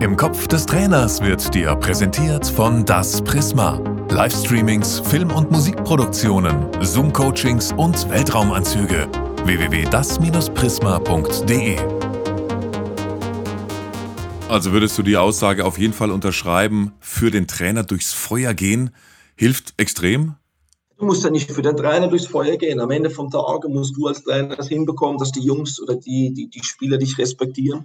Im Kopf des Trainers wird dir präsentiert von Das Prisma. Livestreamings, Film- und Musikproduktionen, Zoom-Coachings und Weltraumanzüge. www.das-prisma.de Also würdest du die Aussage auf jeden Fall unterschreiben, für den Trainer durchs Feuer gehen hilft extrem? Du musst ja nicht für den Trainer durchs Feuer gehen. Am Ende vom Tag musst du als Trainer das hinbekommen, dass die Jungs oder die, die, die Spieler dich respektieren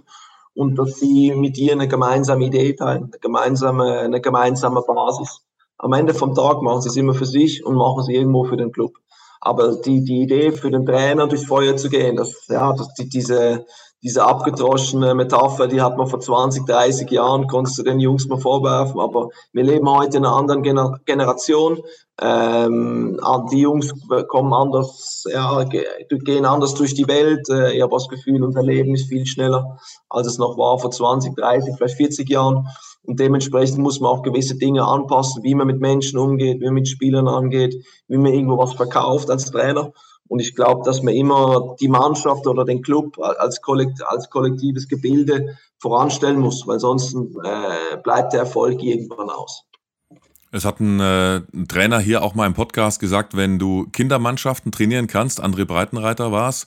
und dass sie mit dir eine gemeinsame Idee teilen, eine gemeinsame, eine gemeinsame Basis. Am Ende vom Tag machen sie es immer für sich und machen es irgendwo für den Club. Aber die, die Idee für den Trainer durchs Feuer zu gehen, das, ja, das, die, diese, diese abgedroschene Metapher, die hat man vor 20, 30 Jahren, konntest du den Jungs mal vorwerfen, aber wir leben heute in einer anderen Gener Generation. Ähm, die Jungs kommen anders, ja, gehen anders durch die Welt. Äh, ich habe das Gefühl, unser Leben ist viel schneller, als es noch war vor 20, 30, vielleicht 40 Jahren. Und dementsprechend muss man auch gewisse Dinge anpassen, wie man mit Menschen umgeht, wie man mit Spielern angeht, wie man irgendwo was verkauft als Trainer. Und ich glaube, dass man immer die Mannschaft oder den Club als, kollekt, als kollektives Gebilde voranstellen muss, weil sonst äh, bleibt der Erfolg irgendwann aus. Es hat ein, äh, ein, Trainer hier auch mal im Podcast gesagt, wenn du Kindermannschaften trainieren kannst, André Breitenreiter war es,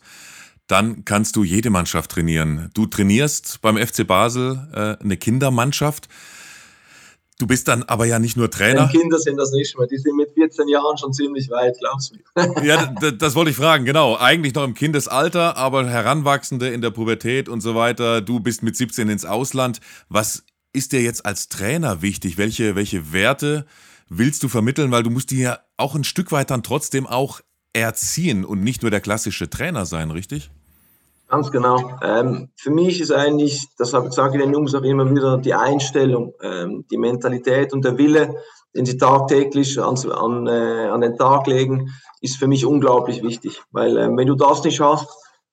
dann kannst du jede Mannschaft trainieren. Du trainierst beim FC Basel äh, eine Kindermannschaft. Du bist dann aber ja nicht nur Trainer. Die Kinder sind das nicht mehr. Die sind mit 14 Jahren schon ziemlich weit, glaubst du Ja, das wollte ich fragen, genau. Eigentlich noch im Kindesalter, aber Heranwachsende in der Pubertät und so weiter. Du bist mit 17 ins Ausland. Was ist dir jetzt als Trainer wichtig? Welche, welche Werte willst du vermitteln? Weil du musst die ja auch ein Stück weit dann trotzdem auch erziehen und nicht nur der klassische Trainer sein, richtig? Ganz genau. Ähm, für mich ist eigentlich, das sage ich den Jungs auch immer wieder, die Einstellung, ähm, die Mentalität und der Wille, den sie tagtäglich an, an, äh, an den Tag legen, ist für mich unglaublich wichtig. Weil äh, wenn du das nicht hast,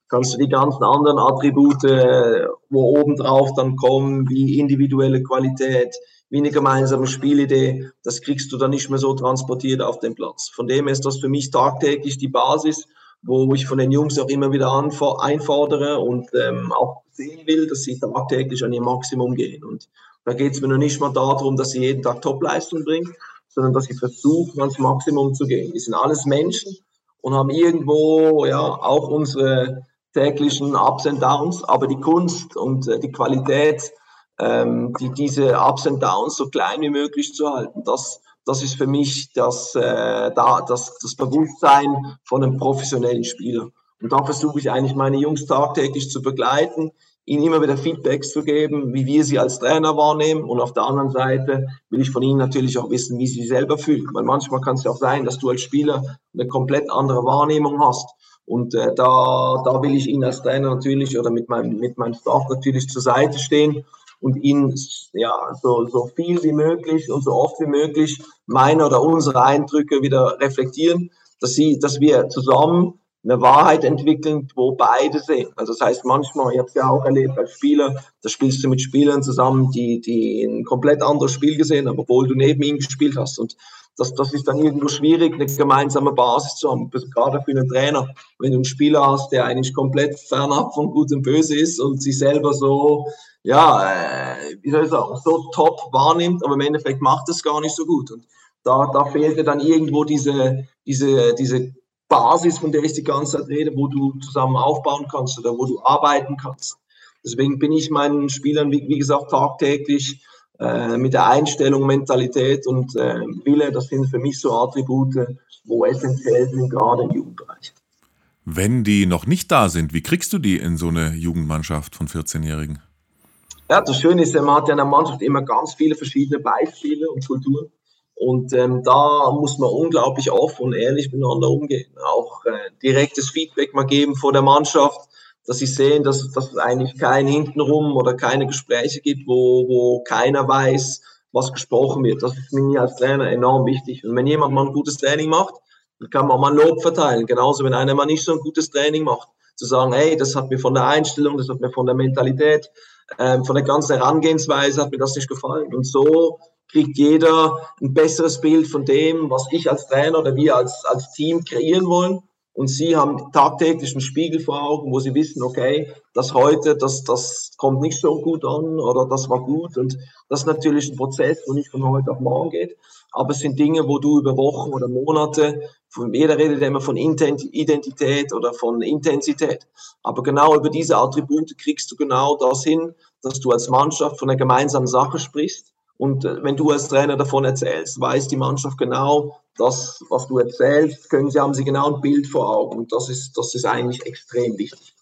kannst du die ganzen anderen Attribute, äh, wo obendrauf dann kommen, wie individuelle Qualität, wie eine gemeinsame Spielidee, das kriegst du dann nicht mehr so transportiert auf den Platz. Von dem ist das für mich tagtäglich die Basis wo ich von den Jungs auch immer wieder einfordere und ähm, auch sehen will, dass sie tagtäglich an ihr Maximum gehen. Und da geht es mir noch nicht mal darum, dass sie jeden Tag Topleistung bringen, sondern dass sie versuchen, ans Maximum zu gehen. Wir sind alles Menschen und haben irgendwo ja auch unsere täglichen Ups und Downs, aber die Kunst und äh, die Qualität, ähm, die, diese Ups und Downs so klein wie möglich zu halten, das das ist für mich das, äh, da, das, das Bewusstsein von einem professionellen Spieler. Und da versuche ich eigentlich meine Jungs tagtäglich zu begleiten, ihnen immer wieder Feedbacks zu geben, wie wir sie als Trainer wahrnehmen. Und auf der anderen Seite will ich von ihnen natürlich auch wissen, wie sie sich selber fühlen. Weil manchmal kann es ja auch sein, dass du als Spieler eine komplett andere Wahrnehmung hast. Und äh, da, da will ich ihnen als Trainer natürlich oder mit meinem, mit meinem Staff natürlich zur Seite stehen und ihnen ja, so, so viel wie möglich und so oft wie möglich meine oder unsere Eindrücke wieder reflektieren, dass, sie, dass wir zusammen eine Wahrheit entwickeln, wo beide sehen. Also das heißt manchmal, ich habe es ja auch erlebt als Spieler, da spielst du mit Spielern zusammen, die, die ein komplett anderes Spiel gesehen haben, obwohl du neben ihnen gespielt hast. Und das, das ist dann irgendwo schwierig, eine gemeinsame Basis zu haben, gerade für einen Trainer. Wenn du einen Spieler hast, der eigentlich komplett fernab von Gut und Böse ist und sich selber so ja, äh, wie soll ich sagen, so top wahrnimmt, aber im Endeffekt macht es gar nicht so gut. Und da, da fehlte dann irgendwo diese, diese, diese Basis, von der ich die ganze Zeit rede, wo du zusammen aufbauen kannst oder wo du arbeiten kannst. Deswegen bin ich meinen Spielern, wie, wie gesagt, tagtäglich äh, mit der Einstellung, Mentalität und äh, Wille, das sind für mich so Attribute, wo essentiell sind, gerade im Jugendbereich. Wenn die noch nicht da sind, wie kriegst du die in so eine Jugendmannschaft von 14-Jährigen? Ja, das Schöne ist, man hat ja in der Mannschaft immer ganz viele verschiedene Beispiele und Kulturen. Und ähm, da muss man unglaublich offen und ehrlich miteinander umgehen. Auch äh, direktes Feedback mal geben vor der Mannschaft, dass sie sehen, dass, dass es eigentlich kein Hintenrum oder keine Gespräche gibt, wo, wo keiner weiß, was gesprochen wird. Das ist mir als Trainer enorm wichtig. Und wenn jemand mal ein gutes Training macht, dann kann man mal Lob verteilen. Genauso, wenn einer mal nicht so ein gutes Training macht, zu sagen, hey, das hat mir von der Einstellung, das hat mir von der Mentalität, ähm, von der ganzen Herangehensweise hat mir das nicht gefallen. Und so kriegt jeder ein besseres Bild von dem, was ich als Trainer oder wir als, als Team kreieren wollen. und sie haben tagtäglich einen Spiegel vor Augen, wo sie wissen, okay, das heute, das, das kommt nicht so gut an oder das war gut. Und das ist natürlich ein Prozess, wo nicht von heute auf morgen geht. Aber es sind Dinge, wo du über Wochen oder Monate, von, jeder redet immer von Identität oder von Intensität. Aber genau über diese Attribute kriegst du genau das hin, dass du als Mannschaft von einer gemeinsamen Sache sprichst und äh, wenn du als Trainer davon erzählst, weiß die Mannschaft genau, das, was du erzählst, können sie, haben sie genau ein Bild vor Augen. Und das ist, das ist eigentlich extrem wichtig.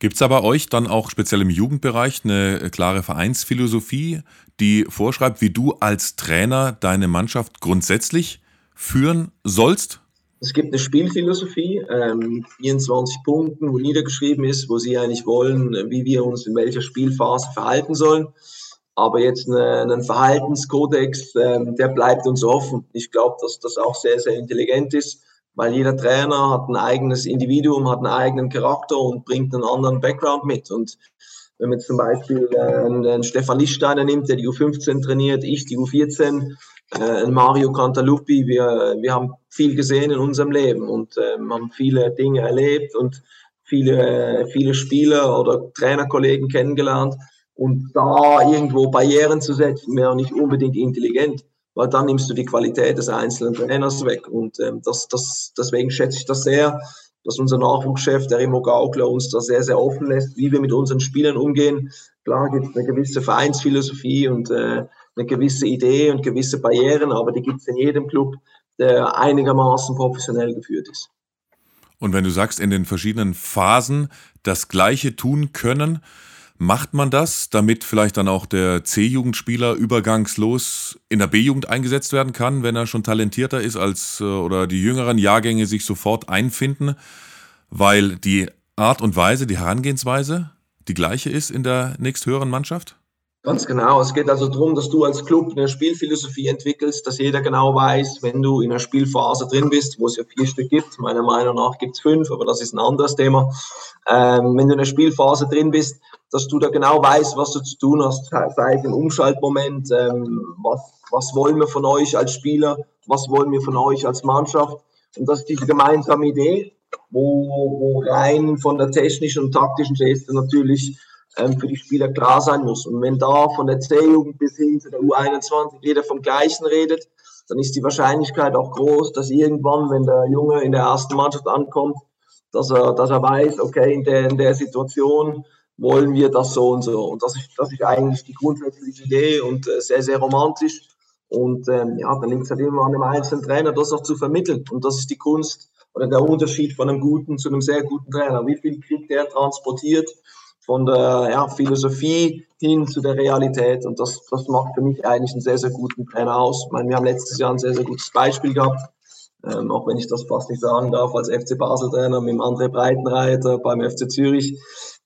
Gibt es aber euch dann auch speziell im Jugendbereich eine äh, klare Vereinsphilosophie, die vorschreibt, wie du als Trainer deine Mannschaft grundsätzlich führen sollst? Es gibt eine Spielphilosophie, ähm, 24 Punkten, wo niedergeschrieben ist, wo sie eigentlich wollen, wie wir uns in welcher Spielphase verhalten sollen. Aber jetzt eine, einen Verhaltenskodex, ähm, der bleibt uns offen. Ich glaube, dass das auch sehr, sehr intelligent ist, weil jeder Trainer hat ein eigenes Individuum, hat einen eigenen Charakter und bringt einen anderen Background mit. Und wenn man zum Beispiel äh, einen Stefan Lichtsteiner nimmt, der die U15 trainiert, ich die U14, äh, Mario Cantaluppi, wir, wir haben viel gesehen in unserem Leben und äh, haben viele Dinge erlebt und viele, viele Spieler oder Trainerkollegen kennengelernt und da irgendwo Barrieren zu setzen, wäre nicht unbedingt intelligent, weil dann nimmst du die Qualität des einzelnen Trainers weg. Und ähm, das, das, deswegen schätze ich das sehr, dass unser Nachwuchschef, der Remo Gaukler, uns da sehr, sehr offen lässt, wie wir mit unseren Spielern umgehen. Klar gibt es eine gewisse Vereinsphilosophie und äh, eine gewisse Idee und gewisse Barrieren, aber die gibt es in jedem Club, der einigermaßen professionell geführt ist. Und wenn du sagst, in den verschiedenen Phasen das Gleiche tun können, Macht man das, damit vielleicht dann auch der C-Jugendspieler übergangslos in der B-Jugend eingesetzt werden kann, wenn er schon talentierter ist als äh, oder die jüngeren Jahrgänge sich sofort einfinden, weil die Art und Weise, die Herangehensweise die gleiche ist in der nächsthöheren Mannschaft? Ganz genau. Es geht also darum, dass du als Club eine Spielphilosophie entwickelst, dass jeder genau weiß, wenn du in einer Spielphase drin bist, wo es ja vier Stück gibt, meiner Meinung nach gibt es fünf, aber das ist ein anderes Thema. Ähm, wenn du in einer Spielphase drin bist, dass du da genau weißt, was du zu tun hast, sei es im Umschaltmoment, ähm, was, was wollen wir von euch als Spieler, was wollen wir von euch als Mannschaft. Und das ist diese gemeinsame Idee, wo, wo rein von der technischen und taktischen Geste natürlich ähm, für die Spieler klar sein muss. Und wenn da von der C-Jugend bis hin zu der U21 jeder vom Gleichen redet, dann ist die Wahrscheinlichkeit auch groß, dass irgendwann, wenn der Junge in der ersten Mannschaft ankommt, dass er, dass er weiß, okay, in der, in der Situation wollen wir das so und so. Und das ist, das ist eigentlich die grundsätzliche Idee und äh, sehr, sehr romantisch. Und ähm, ja, dann liegt es halt immer an dem einzelnen Trainer, das auch zu vermitteln. Und das ist die Kunst oder der Unterschied von einem guten zu einem sehr guten Trainer. Wie viel kriegt der transportiert von der ja, Philosophie hin zu der Realität. Und das, das macht für mich eigentlich einen sehr, sehr guten Trainer aus. Ich meine, wir haben letztes Jahr ein sehr, sehr gutes Beispiel gehabt, ähm, auch wenn ich das fast nicht sagen darf, als FC Basel-Trainer mit dem André Breitenreiter beim FC Zürich.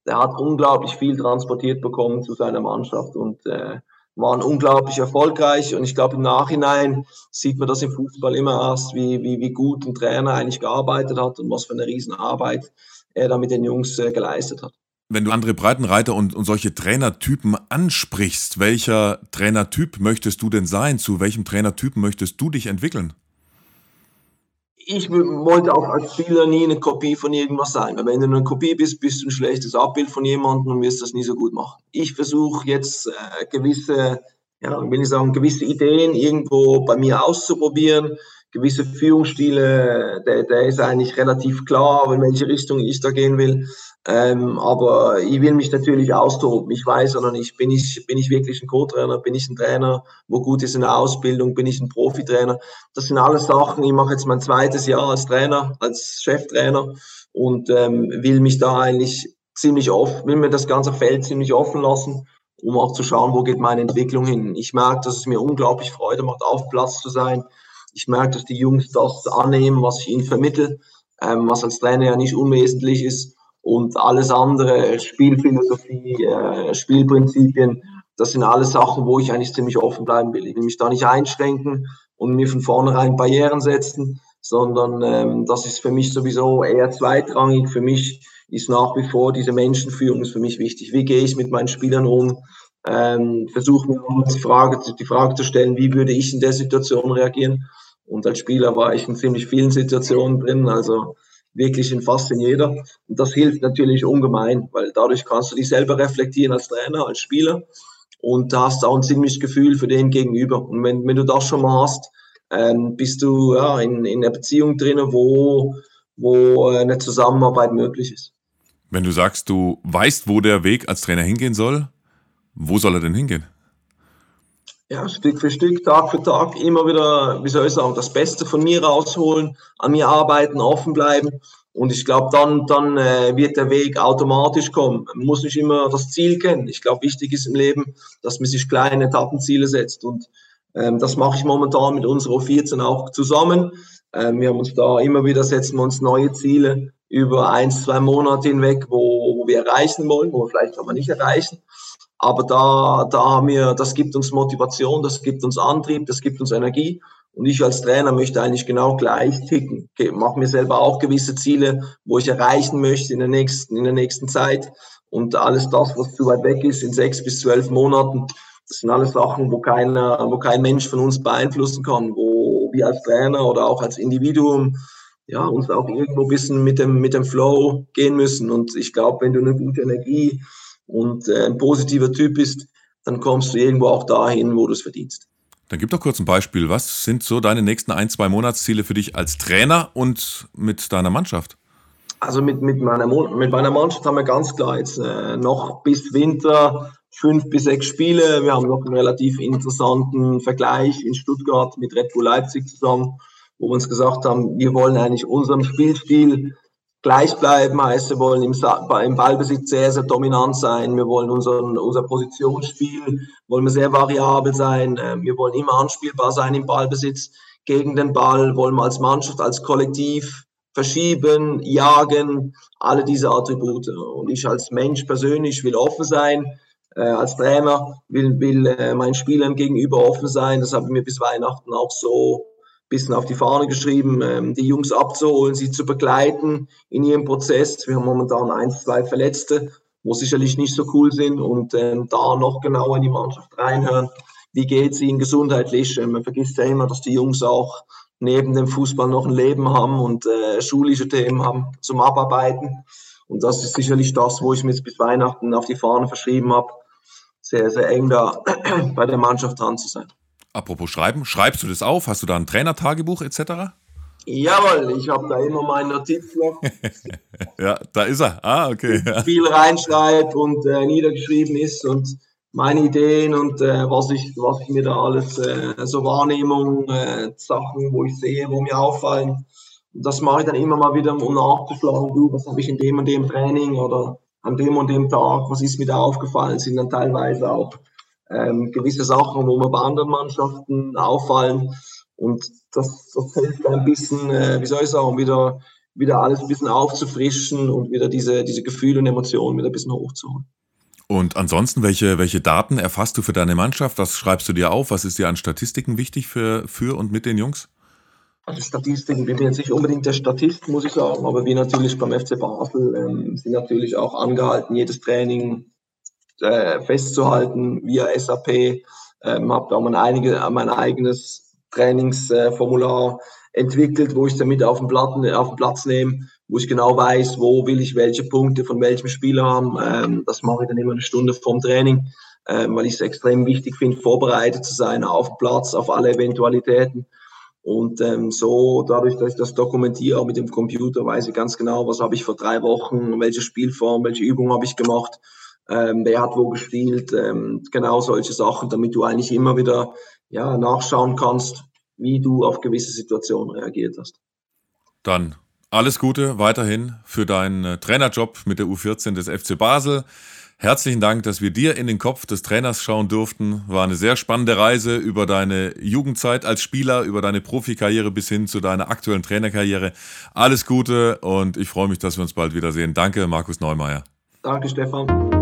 Der hat unglaublich viel transportiert bekommen zu seiner Mannschaft und äh, waren unglaublich erfolgreich. Und ich glaube, im Nachhinein sieht man das im Fußball immer erst, wie, wie, wie gut ein Trainer eigentlich gearbeitet hat und was für eine Riesenarbeit er da mit den Jungs äh, geleistet hat wenn du andere Breitenreiter und, und solche Trainertypen ansprichst, welcher Trainertyp möchtest du denn sein? Zu welchem Trainertypen möchtest du dich entwickeln? Ich wollte auch als Spieler nie eine Kopie von irgendwas sein. Weil wenn du eine Kopie bist, bist du ein schlechtes Abbild von jemandem und wirst das nie so gut machen. Ich versuche jetzt äh, gewisse, ja, will ich sagen, gewisse Ideen irgendwo bei mir auszuprobieren, gewisse Führungsstile, der, der ist eigentlich relativ klar, in welche Richtung ich da gehen will. Ähm, aber ich will mich natürlich austoben. Ich weiß oder nicht, bin ich, bin ich wirklich ein Co-Trainer, bin ich ein Trainer, wo gut ist in der Ausbildung, bin ich ein Profitrainer. Das sind alles Sachen. Ich mache jetzt mein zweites Jahr als Trainer, als Cheftrainer und ähm, will mich da eigentlich ziemlich offen, will mir das ganze Feld ziemlich offen lassen, um auch zu schauen, wo geht meine Entwicklung hin. Ich merke, dass es mir unglaublich Freude macht, auf Platz zu sein ich merke, dass die Jungs das annehmen, was ich ihnen vermittle, ähm, was als Trainer ja nicht unwesentlich ist. Und alles andere, Spielphilosophie, äh, Spielprinzipien, das sind alles Sachen, wo ich eigentlich ziemlich offen bleiben will. Ich will mich da nicht einschränken und mir von vornherein Barrieren setzen, sondern ähm, das ist für mich sowieso eher zweitrangig. Für mich ist nach wie vor diese Menschenführung ist für mich wichtig. Wie gehe ich mit meinen Spielern um? Ähm, versuche mir die Frage, die Frage zu stellen, wie würde ich in der Situation reagieren? Und als Spieler war ich in ziemlich vielen Situationen drin. Also wirklich in fast in jeder. Und das hilft natürlich ungemein, weil dadurch kannst du dich selber reflektieren als Trainer, als Spieler und da hast du auch ein ziemliches Gefühl für den Gegenüber. Und wenn, wenn du das schon mal hast, ähm, bist du ja, in, in einer Beziehung drin, wo, wo eine Zusammenarbeit möglich ist. Wenn du sagst, du weißt, wo der Weg als Trainer hingehen soll, wo soll er denn hingehen? Ja, Stück für Stück, Tag für Tag, immer wieder, wie soll ich sagen, das Beste von mir rausholen, an mir arbeiten, offen bleiben. Und ich glaube, dann, dann äh, wird der Weg automatisch kommen. Man muss nicht immer das Ziel kennen. Ich glaube, wichtig ist im Leben, dass man sich kleine Etappenziele setzt. Und ähm, das mache ich momentan mit unserer 14 auch zusammen. Ähm, wir haben uns da immer wieder setzen wir uns neue Ziele über ein, zwei Monate hinweg, wo, wo wir erreichen wollen, wo wir vielleicht aber nicht erreichen. Aber da, da haben wir, das gibt uns Motivation, das gibt uns Antrieb, das gibt uns Energie. Und ich als Trainer möchte eigentlich genau gleich ticken. Mache mir selber auch gewisse Ziele, wo ich erreichen möchte in der nächsten, in der nächsten Zeit. Und alles das, was zu weit weg ist, in sechs bis zwölf Monaten, das sind alles Sachen, wo, keiner, wo kein Mensch von uns beeinflussen kann, wo wir als Trainer oder auch als Individuum ja, uns auch irgendwo ein bisschen mit dem, mit dem Flow gehen müssen. Und ich glaube, wenn du eine gute Energie und äh, ein positiver Typ bist, dann kommst du irgendwo auch dahin, wo du es verdienst. Dann gib doch kurz ein Beispiel. Was sind so deine nächsten ein, zwei Monatsziele für dich als Trainer und mit deiner Mannschaft? Also mit, mit, meiner, mit meiner Mannschaft haben wir ganz klar jetzt äh, noch bis Winter fünf bis sechs Spiele. Wir haben noch einen relativ interessanten Vergleich in Stuttgart mit Red Bull Leipzig zusammen, wo wir uns gesagt haben, wir wollen eigentlich unserem Spielstil gleich bleiben, heißt, wir wollen im, im, Ballbesitz sehr, sehr dominant sein. Wir wollen unseren, unser Positionsspiel, wollen wir sehr variabel sein. Ähm, wir wollen immer anspielbar sein im Ballbesitz. Gegen den Ball wollen wir als Mannschaft, als Kollektiv verschieben, jagen, alle diese Attribute. Und ich als Mensch persönlich will offen sein, äh, als Trainer, will, will äh, meinen Spielern gegenüber offen sein. Das habe ich mir bis Weihnachten auch so bisschen auf die Fahne geschrieben, ähm, die Jungs abzuholen, sie zu begleiten in ihrem Prozess. Wir haben momentan ein, zwei Verletzte, wo sicherlich nicht so cool sind und ähm, da noch genauer in die Mannschaft reinhören. Wie geht es ihnen gesundheitlich? Ähm, man vergisst ja immer, dass die Jungs auch neben dem Fußball noch ein Leben haben und äh, schulische Themen haben zum Abarbeiten. Und das ist sicherlich das, wo ich mir jetzt bis Weihnachten auf die Fahne verschrieben habe, sehr, sehr eng da bei der Mannschaft dran zu sein. Apropos Schreiben, schreibst du das auf? Hast du da ein Trainertagebuch etc.? Jawohl, ich habe da immer meinen Notizblock. ja, da ist er. Ah, okay. Viel reinschreibt und äh, niedergeschrieben ist und meine Ideen und äh, was, ich, was ich mir da alles, äh, so Wahrnehmungen, äh, Sachen, wo ich sehe, wo mir auffallen. Und das mache ich dann immer mal wieder, um nachzuschlagen, du, was habe ich in dem und dem Training oder an dem und dem Tag, was ist mir da aufgefallen, sind dann teilweise auch ähm, gewisse Sachen, wo mir bei anderen Mannschaften auffallen. Und das, das hilft ein bisschen, äh, wie soll ich sagen, wieder, wieder alles ein bisschen aufzufrischen und wieder diese, diese Gefühle und Emotionen wieder ein bisschen hochzuholen. Und ansonsten, welche, welche Daten erfasst du für deine Mannschaft? Was schreibst du dir auf? Was ist dir an Statistiken wichtig für, für und mit den Jungs? Also Statistiken, ich bin jetzt nicht unbedingt der Statist, muss ich sagen, aber wir natürlich beim FC Basel ähm, sind natürlich auch angehalten, jedes Training äh, festzuhalten via SAP. Ähm, habe da mein, einige, mein eigenes Trainingsformular entwickelt, wo ich damit auf den, Platten, auf den Platz nehme, wo ich genau weiß, wo will ich welche Punkte von welchem Spieler haben. Ähm, das mache ich dann immer eine Stunde vorm Training, ähm, weil ich es extrem wichtig finde, vorbereitet zu sein auf Platz, auf alle Eventualitäten. Und ähm, so, dadurch, dass ich das dokumentiere mit dem Computer, weiß ich ganz genau, was habe ich vor drei Wochen, welche Spielform, welche Übung habe ich gemacht, ähm, wer hat wo gespielt, ähm, genau solche Sachen, damit du eigentlich immer wieder ja, nachschauen kannst, wie du auf gewisse Situationen reagiert hast. Dann alles Gute weiterhin für deinen äh, Trainerjob mit der U14 des FC Basel. Herzlichen Dank, dass wir dir in den Kopf des Trainers schauen durften. War eine sehr spannende Reise über deine Jugendzeit als Spieler, über deine Profikarriere bis hin zu deiner aktuellen Trainerkarriere. Alles Gute und ich freue mich, dass wir uns bald wiedersehen. Danke, Markus Neumeier. Danke, Stefan.